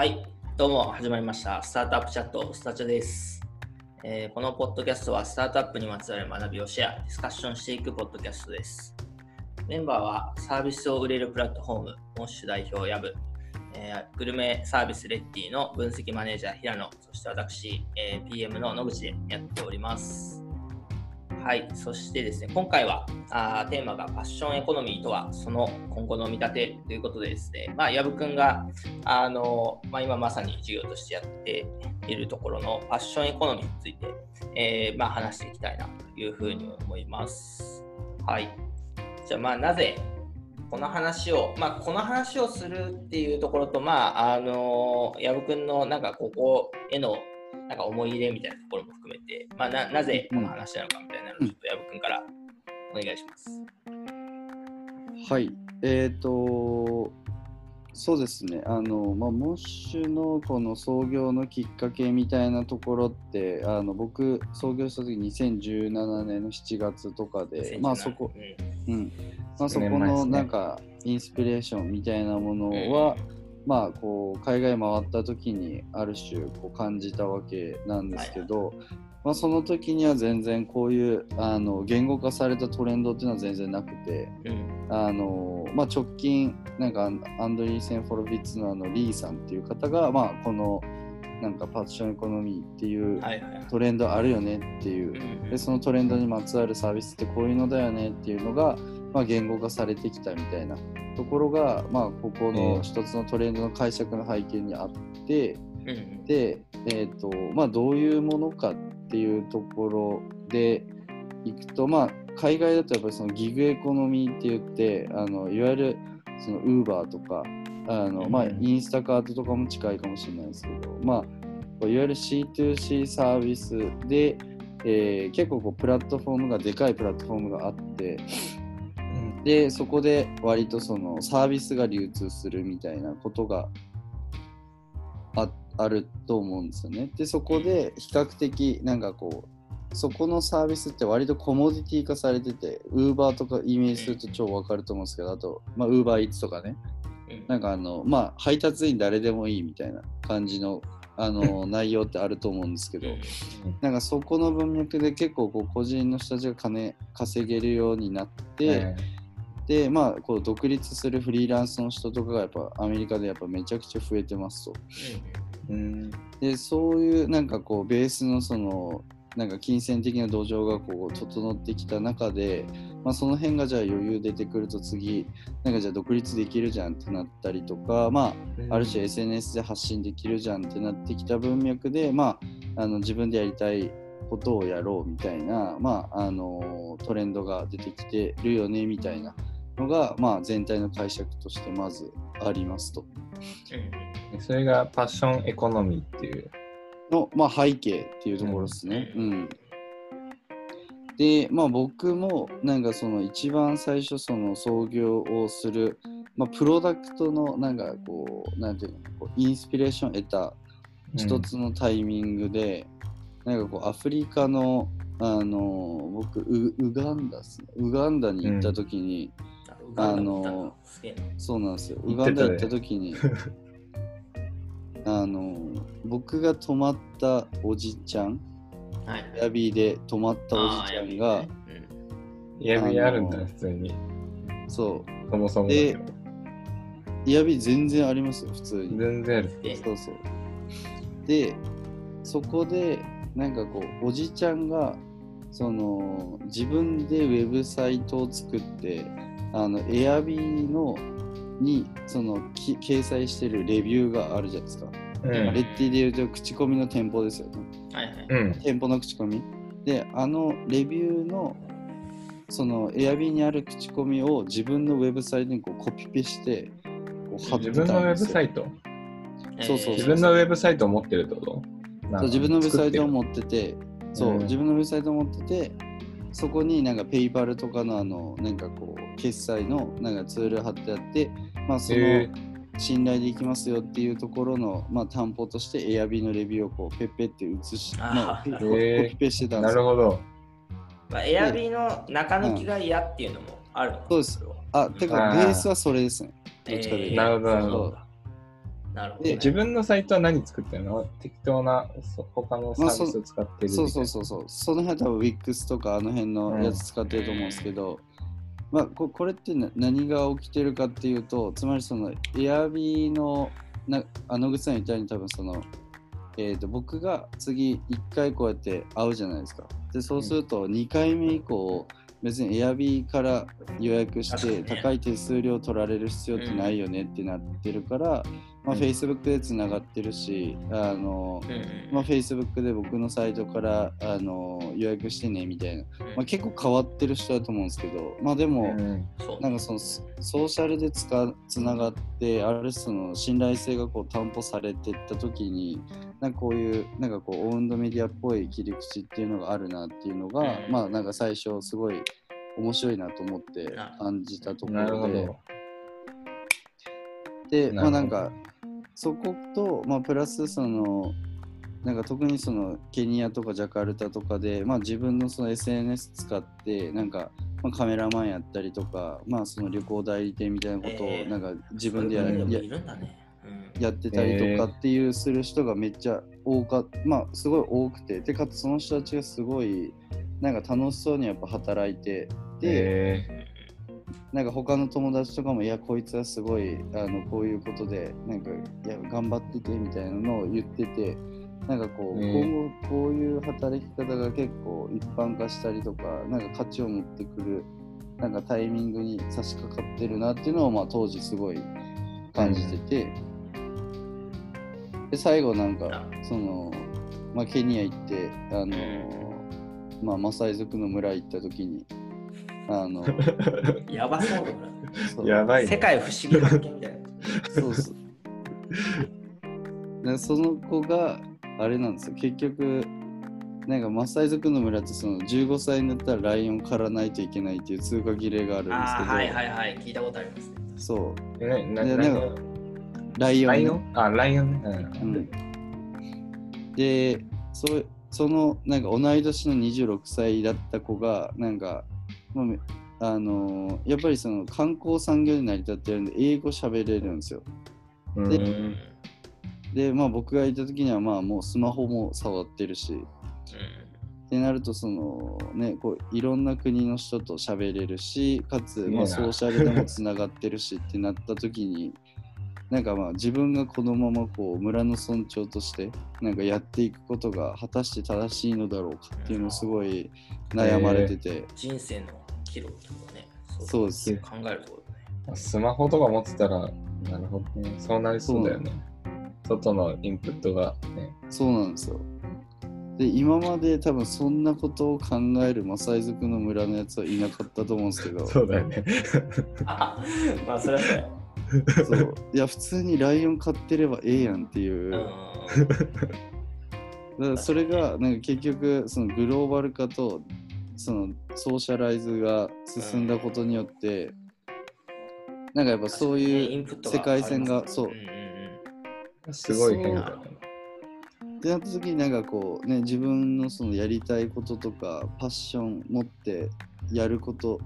はい、どうも始まりました。スタートアップチャット、スタチャです、えーこのポッドキャストはスタートアップにまつわる学びをシェア、ディスカッションしていくポッドキャストです。メンバーはサービスを売れるプラットフォーム、モッシュ代表ヤブ、えーグルメサービスレッティの分析マネージャー平野、そして私、えー PM の野口でやっております。はい、そしてですね、今回はあテーマがファッションエコノミーとはその今後の見立てということでですね、まあ、薮君があの、まあ、今まさに授業としてやっているところのファッションエコノミーについて、えーまあ、話していきたいなというふうに思います。はい。じゃあ、まあ、なぜこの話を、まあ、この話をするっていうところと、まあ、あの、薮君のなんかここへのなんか思い入れみたいなところも含めて、まあ、なぜこの話なのかみたいなちょっと薮君から。お願いします。はい、えっ、と、そうですね、あの、まあ、モッシュのこの創業のきっかけみたいなところって、あの僕、創業した時2017年の7月とかで、まあそこ、うん。うん、まあそこのなんかインスピレーションみたいなものは、まあこう海外回った時にある種こう感じたわけなんですけど、まあ、その時には全然こういうあの言語化されたトレンドっていうのは全然なくてうん。あの、まあ、直近なんかアンドリーセン・フォロビッツのあのリーさんっていう方が、まあ、このなんかパッションエコノミーっていうはいはいはい。トレンドあるよねっていううんでそのトレンドにまつわるサービスってこういうのだよねっていうのが、まあ、言語化されてきたみたいなところが、まあ、ここの一つのトレンドの解釈の背景にあって、うんで、えーとまあ、どういうものかっていうところでいくと、まあ、海外だとやっぱりそのギグエコノミーって言ってあのいわゆるそのウーバーとかあの、まあ、うん。インスタカートとかも近いかもしれないですけど、まあ、いわゆる C2C サービスで、えー結構こうプラットフォームがでかいプラットフォームがあってでそこで割とそのサービスが流通するみたいなことがああると思うんですよね。でそこで比較的なんかこうそこのサービスって割とコモディティ化されてて、ウーバーとかイメージすると超わかると思うんですけど、あと、まあ、ウーバーイーツとかね、うん。なんかあの、まあ、配達員誰でもいいみたいな感じのあの 内容ってあると思うんですけど、なんかそこの文脈で結構こう個人の人たちが金稼げるようになって、でまあこう独立するフリーランスの人とかがやっぱアメリカでやっぱめちゃくちゃ増えてますと。うん。でそういうなんかこうベースのそのなんか金銭的な土壌がこう整ってきた中で、まあ、その辺がじゃあ余裕出てくると次なんかじゃあ独立できるじゃんってなったりとかまあある種 SNS で発信できるじゃんってなってきた文脈で、まあ、あの自分でやりたいことをやろうみたいな、まあ、あのトレンドが出てきてるよねみたいなのが、まあ、全体の解釈としてまずありますと。それがパッションエコノミーっていう。の、まあ、背景っていうところですね。ううんんで、まあ、僕もなんかその一番最初その創業をする、まあ、プロダクトのなんかこうなんていうのこうインスピレーションを得た一つのタイミングで、なんかこうアフリカのあの僕ウウガンダですねウガンダに行った時に、あのそうなんですよ。ウガンダ行った時に あの僕が泊まったおじちゃんはい。エアビーで泊まったおじちゃんが、イヤビあるんだ、普通に。そそもそもだけど。うエアビー全然ありますよ普通に。全然ある。でそうそう。でそこでなんかこうおじちゃんがその自分でウェブサイトを作ってあのエアビーのにそのき掲載してるレビューがあるじゃないですか、うん。レッティで言うと口コミの店舗ですよね。はいはい。うん。店舗の口コミ。であのレビューのそのエアビーにある口コミを自分のウェブサイトにこうコピペしてこう貼って自分のウェブたんですよサイトそうそう。自分のウェブサイトを持ってるってこと？そう自分のウェブサイトを持持っててそう、うん。自分のウェブサイトを持っててそこになんかペイパルとかのあのなんかこう決済のなんかツール貼ってあってまあそへの信頼できますよっていうところの、まあ、担保としてエアビーのレビューをこうペッペって写し、まあ、コペしてたんでなすよ。るほど。まあ、エアビーの中抜きが嫌っていうのもあるのかそうです。あてかベースはそれですね。どっちかというと。えー。なるほどなるほどそうで。自分のサイトは何作ってるの？適当なそ他のサービスを使ってるそうそうそうそう。その辺は多分 Wix とかあの辺のやつ使ってると思うんですけど、まあここれってな何が起きてるかっていうと、つまりその Airb のなあのぐさんみたいに多分その、えー、と僕が次1回こうやって会うじゃないですか。でそうすると2回目以降、別に Airb から予約して高い手数料取られる必要ってないよねってなってるから、まあ、うん。Facebook でつながってるし、あのまあ、Facebook で僕のサイトからあの予約してねみたいな、うんまあ、結構変わってる人だと思うんですけど、まあでも、なんかそのソソーシャルでつかつながって、ある種その信頼性がこう担保されていったときに、なんかこういう、なんかこう、オウンドメディアっぽい切り口っていうのがあるなっていうのが、うん。まあなんか最初すごい面白いなと思ってな感じたとこなるろで、ほど。で、まあなんか、そこと、まあプラスその、なんか特にそのケニアとかジャカルタとかで、まあ自分のその SNS 使って、なんか、まあ、カメラマンやったりとか、まあその旅行代理店みたいなことをえーなんか自分でや,、そういうのもやいるんだね。うん。やってたりとかっていうする人がめっちゃ多かまあすごい多くて、でかつその人たちがすごいなんか楽しそうにやっぱ働いて、で、えなんか他の友達とかも、いや、こいつはすごい、あの、こういうことで、なんか、いや、頑張っててみたいなのを言ってて、なんかこう、ね今後こういう働き方が結構一般化したりとか、なんか価値を持ってくる、なんかタイミングに差し掛かってるなっていうのを、まあ当時すごい感じてて、で、最後なんか、その、まあケニア行って、あの、まあマサイ族の村行った時に、あの、やばそうだな。やばいね。世界不思議発見みたいな。そうそう。なんかその子があれなんですよ結局なんかマサイ族の村ってその15歳になったらライオン狩らないといけないっていう通過儀礼があるんですけど、はいはいはい。聞いたことありますね。そうえななでなんかライオン,、ライオン？あ、ライオンね。ううんん、でそそのなんか同い年の26歳だった子がなんか、まあめあのーやっぱりその観光産業で成り立ってるんで英語喋れるんですよ。うん。でうん。でまあ僕がいた時にはまあもうスマホも触ってるし。ってなるとそのねこういろんな国の人と喋れるしかつ、まあ、ソーシャルでもつながってるしってなった時になんかまあ自分がこのままこう村の村長としてなんかやっていくことが果たして正しいのだろうかっていうのをすごい悩まれてて、人生の岐路とかね。そうです考えるところね。スマホとか持ってたら、なるほどね。そうなりそうだよね。外のインプットがね。そうなんですよ。で今まで多分そんなことを考えるマサイ族の村のやつはいなかったと思うんですけどそうだよね。あ まあ、それはそういや普通にライオン飼ってればええやんっていう。うんだからそれがなんか結局そのグローバル化とそのソーシャライズが進んだことによってなんかやっぱそういう世界線がそううんうんう。んすごい変化。ってなった時になんかこうね自分のそのやりたいこととかパッション持ってやること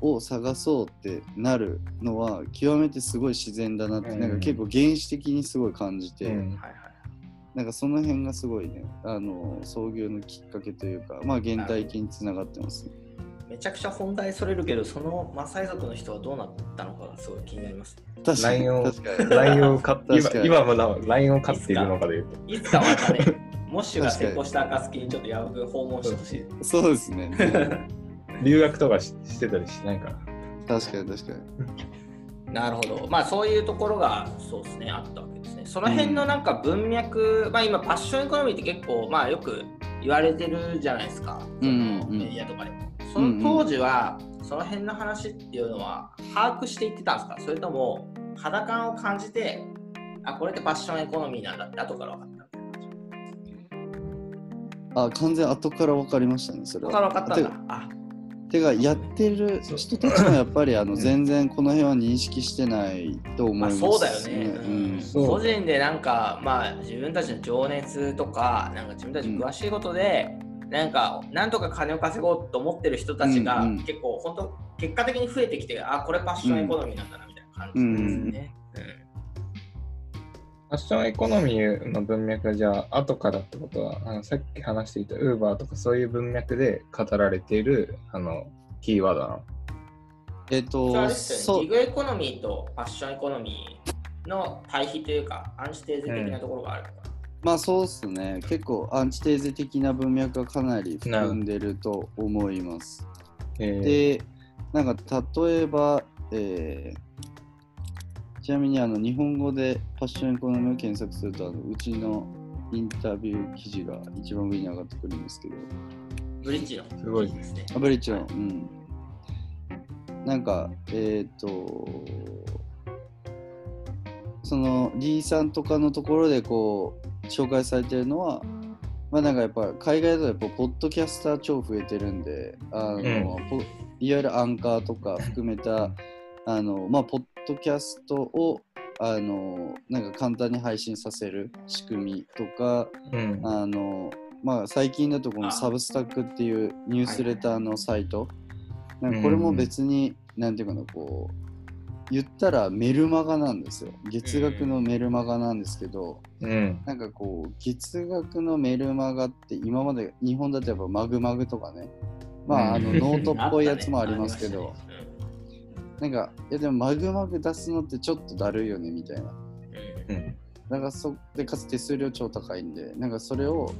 を探そうってなるのは極めてすごい自然だなって、うん。なんか結構原始的にすごい感じて、うん。はいはい。なんかその辺がすごいねあの創業のきっかけというかまあ原体験につながってますね。めちゃくちゃ本題それるけど、そのマサイ族の人はどうなったのかがすごい気になりますね。確かにライオン確かにライオンを飼って、確かに今今もなライオンを飼っているのかで言うと。いつかまたね、モッシュが成功した暁にちょっとヤブ訪問してほしい。そうですね。留学とかししてたりしないから。確かに確かに。なるほど。まあそういうところがそうですね、あったわけですね。その辺のなんか文脈、まあ今パッションエコノミーって結構まあよく言われてるじゃないですか。そのうんうんメディアとかでも。その当時はその辺の話っていうのは把握していってたんですか？それとも肌感を感じて、あ、これってパッションエコノミーなんだって後から分かった。あ、完全後から分かりましたね、それ後からは。分かったんだ。あ、てか、やってる人たちもやっぱりあの全然この辺は認識してないと思います、そうだよね。ううん。個人でなんかまあ自分たちの情熱とかなんか自分たちの詳しいことで、なんかなんとか金を稼ごうと思ってる人たちが、うんうん。結構本当結果的に増えてきてあこれパッションエコノミーなんだなみたいな感じですね。ファッションエコノミーの文脈はじゃあ後からってことはあのさっき話していた Uber とかそういう文脈で語られているあのキーワードなの？えっ、と、そうね、ギグエコノミーとファッションエコノミーの対比というか、アンチテーゼ的なところがあるのかな。まあそうですね。結構アンチテーゼ的な文脈はかなり含んでると思います。えーで、なんか例えば、えーちなみにあの日本語でファッションエコノミーを検索するとあのうちのインタビュー記事が一番上に上がってくるんですけど、ブリッジのすごいですね。アブリッジの、うん。なんか、えっ、と、その、リーさんとかのところでこう、紹介されてるのは、まあなんかやっぱ海外だとやっぱポッドキャスター超増えてるんで、あの、うんポいわゆるアンカーとか含めた、あの、まあポッドキャストを、あの、なんか簡単に配信させる仕組みとか、うん。あのまあ、最近だとこのあ。サブスタックっていうニュースレターのサイト、なんかうん。これも別に、なんていうかな、こう、言ったらメルマガなんですよ。月額のメルマガなんですけど、うん。なんかこう、月額のメルマガって今まで日本だとやっぱまぐまぐとかね、まあ、あのうん。ノートっぽいやつもありますけど、なんか、いやでもまぐまぐ出すのってちょっとだるいよねみたいな。うんうんなんかそでかつ手数料超高いんで、なんかそれを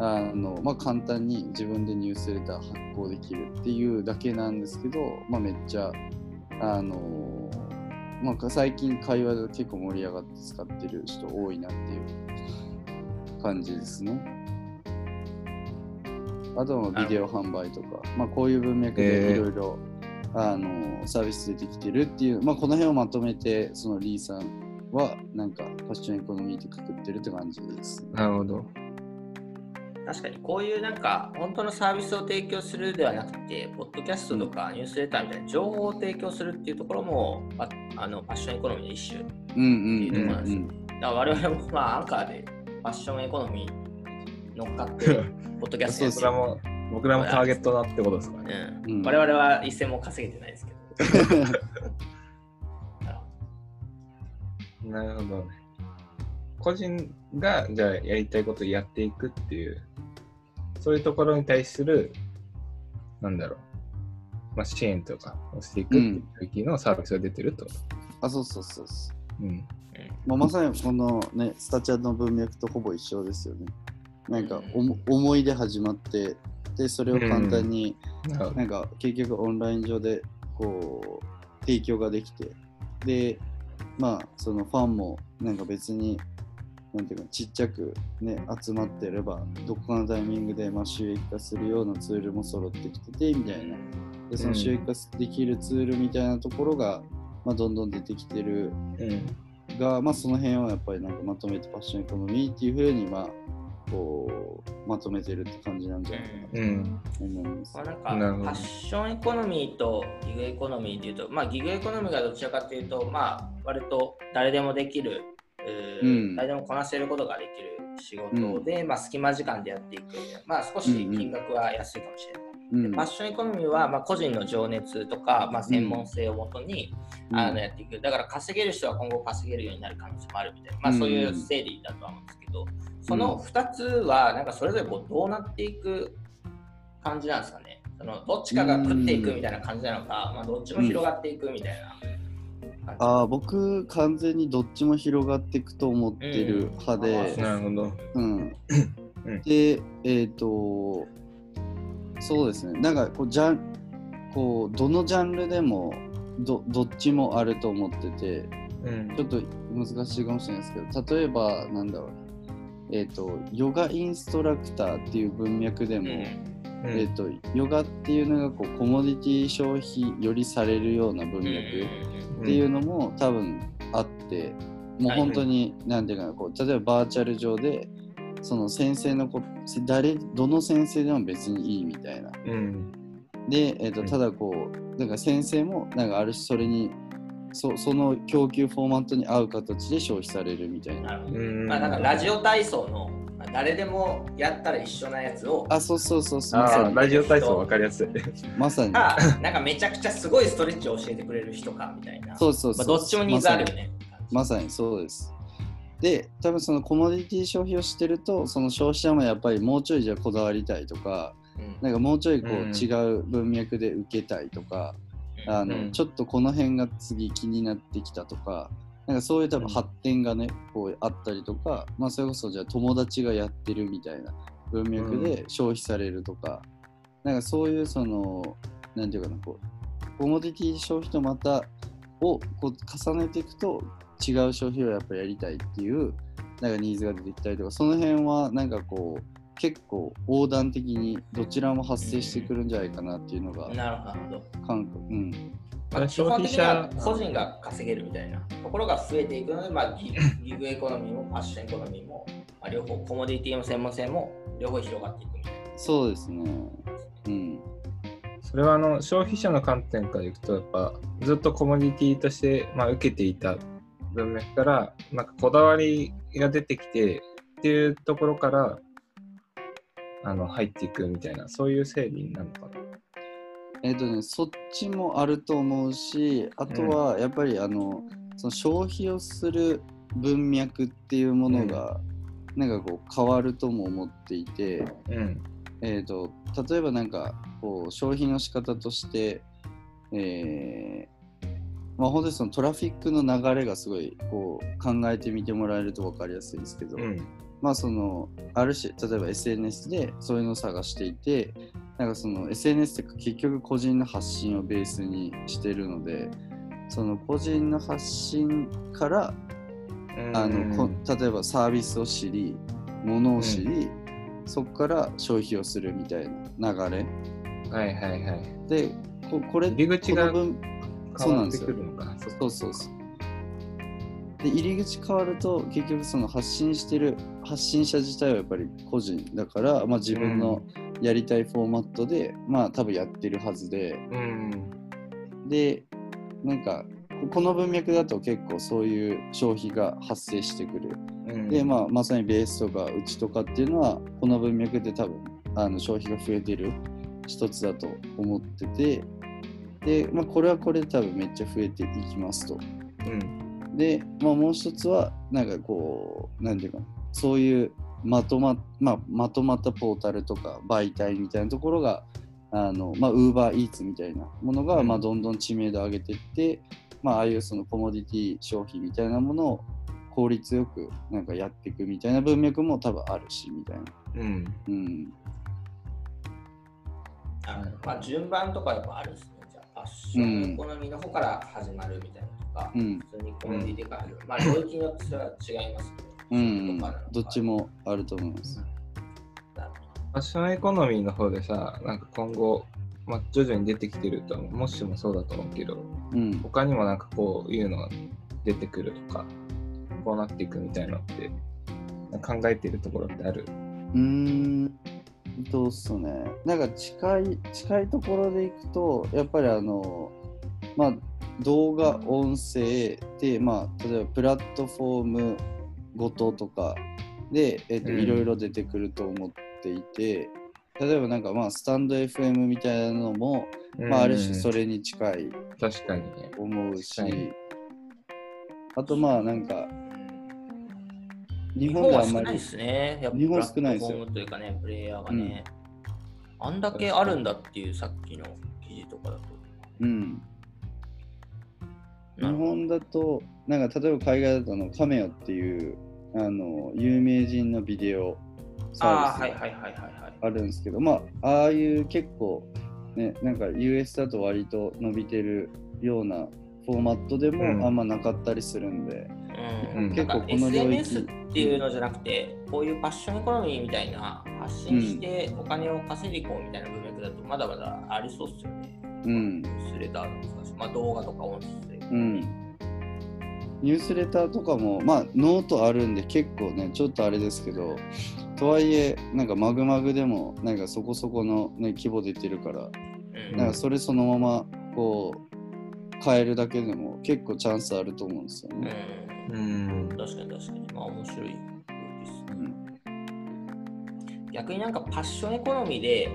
あの、まあ、簡単に自分でニュースレター発行できるっていうだけなんですけど、まあ、めっちゃ、あのまあ、最近会話で結構盛り上がって使ってる人多いなっていう感じですね。あとはビデオ販売とか、まあ、こういう文脈でいろいろ、あのサービス出てきてるっていう、まあ、この辺をまとめてそのリーさんはなんかファッションエコノミーってくくってるって感じです。なるほど確かにこういうなんか本当のサービスを提供するではなくて、ポッドキャストとかニュースレターみたいな情報を提供するっていうところも、ああのファッションエコノミーの一種。だかうんうんっていうところなんですようんら我々もまあアンカーでファッションエコノミー乗っかって、ポッドキャストやって僕らもターゲットだってことですかねうんうん我々は一銭も稼げてないですけど。なるほどね個人がじゃあやりたいことをやっていくっていうそういうところに対するなんだろう、まあ、支援とかをしていくっていう時のサービスが出てると、あ、そうそうそうそう。うんまあ、まさにこのね、スタチャの文脈とほぼ一緒ですよね。なんかおも思いで始まって、で、それを簡単に、なんか結局オンライン上でこう提供ができて、で、まあそのファンもなんか別に、なんていうかちっちゃくね、集まってれば、どこかのタイミングでまあ収益化するようなツールも揃ってきてて、みたいな。で、その収益化できるツールみたいなところが、まあどんどん出てきてるうんが、まあ、その辺はやっぱりなんかまとめてファッションエコノミーっていうふうに、まあ、こうまとめてるって感じなんじゃないかうん。なと思います。まあ、。なんかファッションエコノミーとギグエコノミーでいうと、まあ、ギグエコノミーがどちらかというと、まあ、割と誰でもできる、うん。誰でもこなせることができる仕事で、まあ、隙間時間でやっていくまあ、少し金額は安いかもしれない。うん。でファッションエコノミーは、まあ、個人の情熱とか、まあ、専門性をもとに、あのやっていく。だから稼げる人は今後稼げるようになる可能性もあるみたいな、まあ、そういう整理だとは思うんですけど、その2つはなんかそれぞれこうどうなっていく感じなんですかね。そのどっちかが食っていくみたいな感じなのか、まあ、どっちも広がっていくみたいな。あー僕完全にどっちも広がっていくと思ってる派で、うん。なるほど。うん。うん。でえっ、とそうですね。なんかこうジャンこうどのジャンルでもどどっちもあると思っててうん。ちょっと難しいかもしれないですけど例えばなんだろうえっ、とヨガインストラクターっていう文脈でも、うん。えー、とヨガっていうのがこうコモディティ消費よりされるような文脈っていうのも多分あって、もう本当に何ていうかなこう例えばバーチャル上でその先生のこ誰どの先生でも別にいいみたいな。うんで、えー、うんとただこうなんか先生もなんかある種それにそその供給フォーマットに合う形で消費されるみたいな。なるほど。うんまあ、なんかラジオ体操のまあ誰でもやったら一緒なやつを、あそうそうそうそうまラジオ体操わかりやすい まさにか、なんかめちゃくちゃすごいストレッチを教えてくれる人かみたいな。そうそうそう、まあ、どっちもニーズあるよね。まさにそうです。で多分そのコモディティ消費をしてるとその消費者もやっぱりもうちょいじゃこだわりたいとかうん。なんかもうちょいこううん違う文脈で受けたいとか、あのうん。ちょっとこの辺が次気になってきたとかなんかそういう多分発展がねこうあったりとか、まあ、それこそじゃあ友達がやってるみたいな文脈で消費されるとか、なんかそういうそのなんていうかなこうコモディティ消費とまたをこう重ねていくと違う消費をやっぱりやりたいっていうなんかニーズが出てきたりとかその辺はなんかこう結構横断的にどちらも発生してくるんじゃないかなっていうのがなるほどなるほど。感覚うんまあ、基消費本的には者個人が稼げるみたいなところが増えていくので、まあ、ギギグエコノミーもファッションエコノミーも、まあ、両方コモディティも専門性も両方広がっていくみたいな。そうですねうんそれはあの消費者の観点からいくとやっぱずっとコモディティとして、まあ、受けていた文脈からなんかこだわりが出てきてっていうところからあの入っていくみたいなそういう整理になるのかな。えっ、とねそっちもあると思うしあとはやっぱりあの、その消費をする文脈っていうものが、なんかこう変わるとも思っていて、うん。えー、と例えばなんかこう消費の仕方として、えーまあ、本当にそのトラフィックの流れがすごいこう考えてみてもらえると分かりやすいですけど、うん。まあそのある種例えば SNS でそういうのを探していてなんかその SNS って結局個人の発信をベースにしてるのでその個人の発信からあのこ例えばサービスを知り物を知り、そこから消費をするみたいな流れ。はいはいはい。でここれ入り口が変わってなんですよ。くるのかな。そうそうそう。で入り口変わると結局その発信してる発信者自体はやっぱり個人だから、まあ、自分のやりたいフォーマットで、まあ多分やってるはずで。うん。でなんかここの文脈だと結構そういう消費が発生してくる。うん、で、まあ、まさにベースとかうちとかっていうのはこの文脈で多分あの消費が増えてる一つだと思っててで、まあ、これはこれで多分めっちゃ増えていきますと。うん。で、まあ、もう一つはなんかこうなんていうかなそういうまとま,、まあ、まとまったポータルとか媒体みたいなところがあのまあ、ウーバーイーツみたいなものが、うんまあ、どんどん知名度を上げていって、まあ、ああいうそのコモディティ消費みたいなものを効率よくなんかやっていくみたいな文脈も多分あるしみたいな。うん。うん。あまあ、順番とかやっぱあるんですね。じゃあ、ファッションエコノミーの方から始まるみたいなとか、うん。普通にコモディティから始まる。まあ、領域によってそれは違いますけど、うん。どっちもあると思います。ファッションエコノミーの方でさ、なんか今後、まあ、徐々に出てきてると思う、もしもそうだと思うけど、うん。他にもなんかこういうのが出てくるとか、こうなっていくみたいのって、考えてるところってある？うーん。どうっすね。なんか近い、近いところでいくと、やっぱりあの、まあ、動画、音声で、まあ、例えばプラットフォームごととかで、えっとうんいろいろ出てくると思っていて、例えばなんかまあ、スタンド FM みたいなのも、まあ、ある種それ。れに近い確かにね。思うしあとまあなんか、ど日日本であんまり本は少ないで、すね。やっぱ日本少ないですよというかね、プレイヤーがね、あんだけあるんだっていうさっきの記事とかだと。うん。日本だと、なんか例えば海外だとあのカメオっていうあの有名人のビデオサービスが。あるんですけど、まあ、ああいう結構、ね、なんか US だと割と伸びてるようなフォーマットでうん。もあんまなかったりするんで、うん、うん。結構この領域。SNS っていうのじゃなくて、こういう passion economy みたいな発信してお金を稼いでいこうみたいな文脈だとまだまだありそうですよね。うん。ニュースレターとか、まあ、動画とか音声。うん、ニュースレターとかも、まあ、ノートあるんで結構ね、ちょっとあれですけど、とはいえ、なんかまぐまぐでも、なんかそこそこの、ね、規模出てるから、うん。なんかそれそのままこう変えるだけでも結構チャンスあると思うんですようね。ん、うん。確かに確かに。まあ面白いですうね。ん逆になんかパッションエコノミーで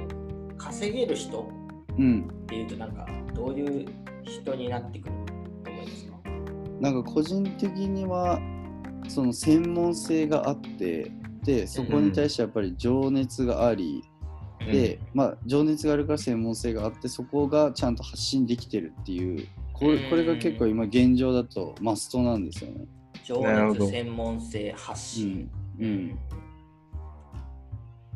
稼げる人うん、っていうとなんかどういう人になってくると思いますか？なんか個人的にはその専門性があってでそこに対してやっぱり情熱があり、で、まあ、情熱があるから専門性があってそこがちゃんと発信できてるっていうこれこれが結構今現状だとマストなんですよね。情熱、専門性、発信。うん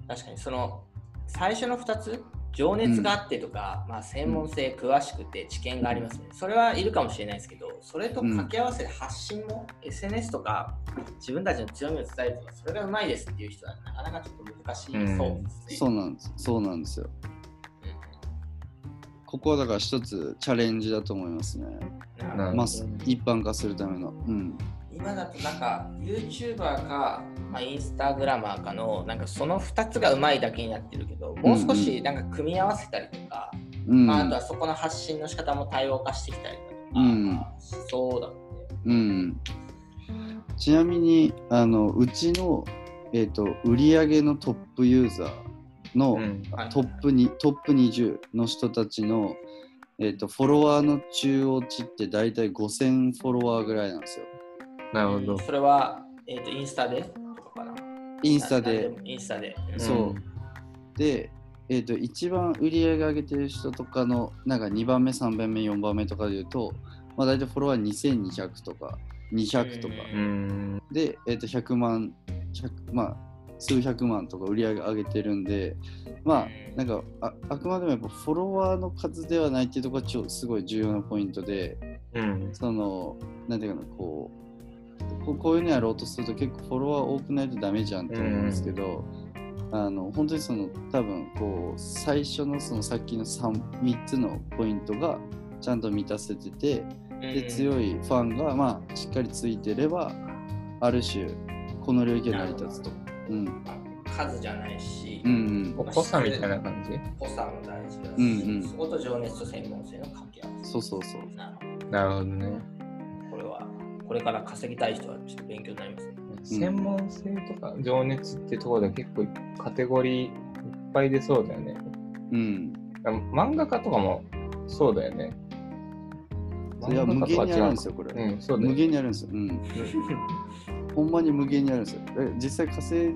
確かにその最初の2つ情熱があってとか、まあ、専門性詳しくて知見がありますね。それはいるかもしれないですけど、それと掛け合わせて発信も、SNS とか自分たちの強みを伝えるとか、それがうまいですっていう人はなかなかちょっと難しいそうですね。そうなんですそうなんですよ。ここはだから一つチャレンジだと思いますね。うんなるほどまあ、一般化するための。うん。今だとなんか YouTuber か、まあ、インスタグラマーかのなんかその2つがうまいだけになってるけどもう少しなんか組み合わせたりとか、うん。まあ、あとはそこの発信の仕方も多様化してきたりとか、うんしそうだもんね。うん、ちなみにあのうちの、えー、と売り上げのトップユーザーのトップに、トップ20の人たちの、えー、とフォロワーの中央値って大体5000フォロワーぐらいなんですよ。なるほど。それは、えー、とインスタでとかかな？インスタで。なインスタで。うんそうで、えー、と一番売り上げ上げてる人とかのなんか2番目3番目4番目とかでいうと、まあ、大体フォロワー2200とか200とか。うん。で、えー、と100万100まあ数百万とか売り上げ上げてるんでまあなんかああくまでもやっぱフォロワーの数ではないっていうところがちょすごい重要なポイントでうん。そのなんていうかなこうこうこういうのやろうとすると結構フォロワー多くないとダメじゃんって思うんですけど、あの本当にその多分こう最初のそのさっきの 3, 3つのポイントがちゃんと満たせててで強いファンがまあしっかりついてればある種この領域が成り立つと。うん数じゃないし、うんうん、濃さみたいな感じ？濃さも大事だし、うんうんそこと情熱と専門性の掛け合わせ。そうそうそう。なるほどなるほどね。これは、これから稼ぎたい人はちょっと勉強になりますね。専門性とか情熱ってところで結構カテゴリーいっぱい出そうだよね。うん。あ漫画家とかもそうだよね。いや、無限にあるんですよ。よ、これ。うん、そう無限にあるんですよ。うん。ほんまに無限にあるんですよ。え実際稼い、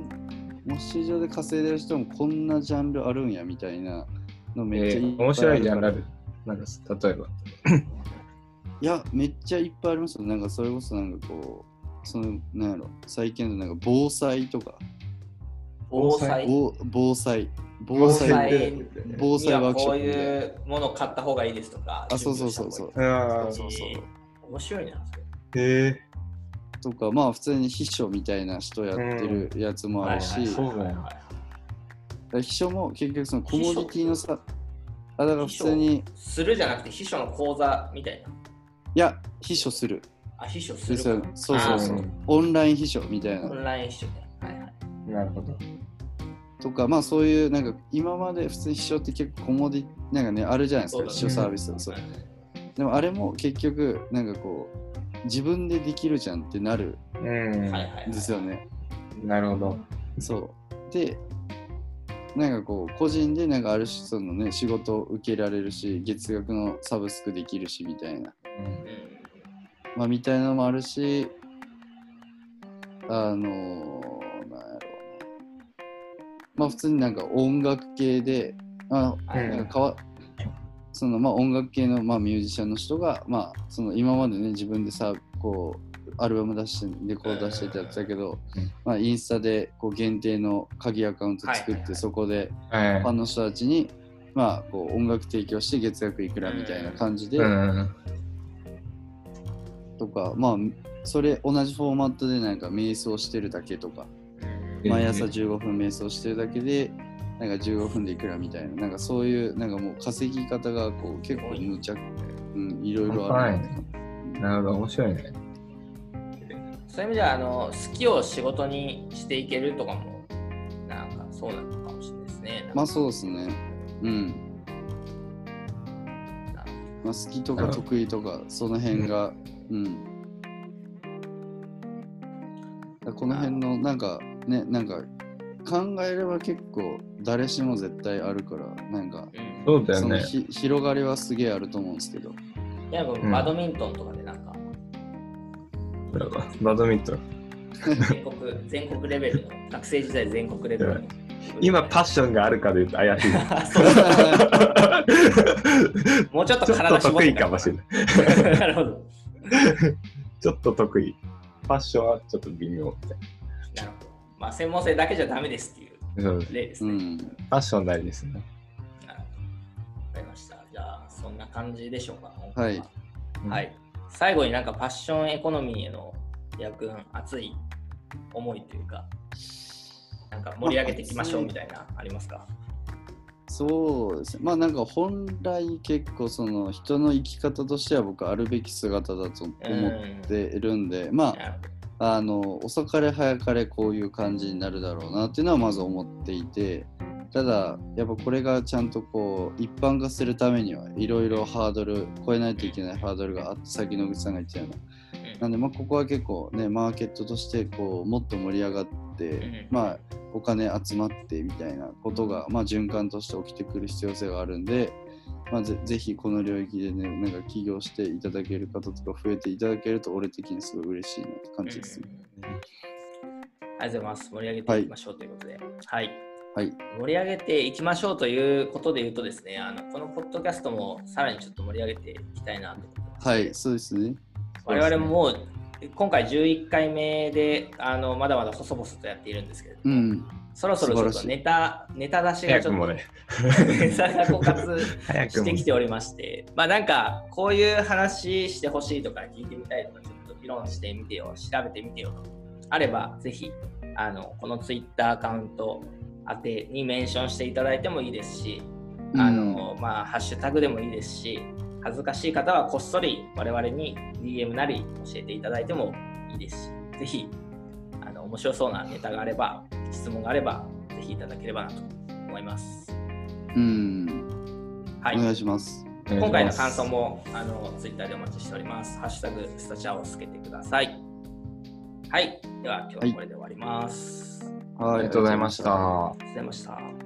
もし市場で稼いでる人もこんなジャンルあるんやみたいなのめっちゃいっぱいえー面白いジャンルあるる。なんか例えば。いや、めっちゃいっぱいありますよ。なんかそれこそなんかこう、その、なんやろ、最近のなんか防災とか、防災？防防災、防防災、災防災ワークショこうップみたいうものを買った方がいいですとか。あそうそうそうそうあそうそう面白いな。へえ。とか、まあ普通に秘書みたいな人やってるやつもあるし、秘書も結局そのコモディティのさ、あだから普通に、するじゃなくて秘書の講座みたいな。いや、秘書する。あ、秘書するか。そうそうそう。オンライン秘書みたいな。オンライン秘書で。はいはい。なるほど。とか、まあそういう、なんか今まで普通に秘書って結構コモディ、なんかね、あるじゃないですか、ね秘書サービス。そうでもあれも結局、なんかこう、自分でできるじゃんってなるうん。ですよね。なるほど。そう。で、なんかこう、個人でなんかある種そのね、仕事を受けられるし、月額のサブスクできるしみたいな。うんまあ、みたいなのもあるし、あのー、なんやろうな。まあ、普通になんか音楽系で、あはいなんかかわそのまあ音楽系のまあミュージシャンの人が、まあ、その今までね、自分でさ、こう、アルバム出して、レコード出してってやってたけど、うん。まあ、インスタでこう限定の鍵アカウント作って、そこではいファンの人たちに、まあ、こう音楽提供して月額いくらみたいな感じで、うん。とか、まあ、それ同じフォーマットでなんか瞑想してるだけとか、うん。毎朝15分瞑想してるだけで、なんか15分でいくらみたいな、なんかそういう、なんかもう稼ぎ方がこう結構むちゃく、うん、いろいろあるなとなるほど、面白いね。そういう意味ではあの好きを仕事にしていけるとかもなんかそうなのかもしれないですね。まあそうですね。うん。なまあ、好きとか得意とか、その辺が、うん。この辺の、なんかね、なんか考えれば結構誰しも絶対あるから、なんか、うんそうだよね。ひ広がりはすげえあると思うんですけど。いやもうバドミントンとかでなんか、バドミントン。全国全国レベルの学生時代全国レベルの今パッションがあるかで言うと怪しい。そうもうちょっとちょっ体絞得意かもしれない。なるほど。ちょっと得意。ファッションはちょっと微妙みたいな。まあ、専門性だけじゃダメですっていう例ですね。うん。ァッション大事ですね。なるほど。わかりました。じゃあ、そんな感じでしょうか。はい。はい。最後になんかファッションエコノミーへの役ん熱い思いというか、なんか盛り上げていきましょうみたいな、ありますか？そうですね。まあなんか本来結構その人の生き方としては僕あるべき姿だと思っているんで、まあなるほどあの遅かれ早かれこういう感じになるだろうなっていうのはまず思っていてただやっぱこれがちゃんとこう一般化するためにはいろいろハードル超えないといけないハードルがあってさっき野口さんが言ったようなうんなんでまあここは結構ねマーケットとしてこうもっと盛り上がって、うんまあお金集まってみたいなことが、まあ、循環として起きてくる必要性があるんで、まあ、ぜぜひこの領域でねなんか起業していただける方とか増えていただけると俺的にすごい嬉しいなって感じですね。うんありがとうございます。盛り上げていきましょうということで。はい。はい。盛り上げていきましょうということで言うとですね、あのこのポッドキャストもさらにちょっと盛り上げていきたいなと思ってます。はい、そうですね。我々ももう今回11回目であのまだまだ細々とやっているんですけれども、うん。そろそろちょっとネタネタ出しがちょっと、ね。ネタが枯渇 早くも。してきておりまして、まあなんかこういう話してほしいとか聞いてみたいとかちょっと議論してみてよ、調べてみてよと。あればぜひあのこのツイッターアカウント宛てにメンションしていただいてもいいですし、あのまあハッシュタグでもいいですし、恥ずかしい方はこっそり我々に DM なり教えていただいてもいいですし、ぜひあの面白そうなネタがあれば、質問があれば、ぜひいただければなと思います。うん。はい。お願いします。今回の感想もあのツイッターでお待ちしております。ハッシュタグスタチャをつけてください。はい。では今日はこれで終わります。はいありがとうございました。ありがとうございました。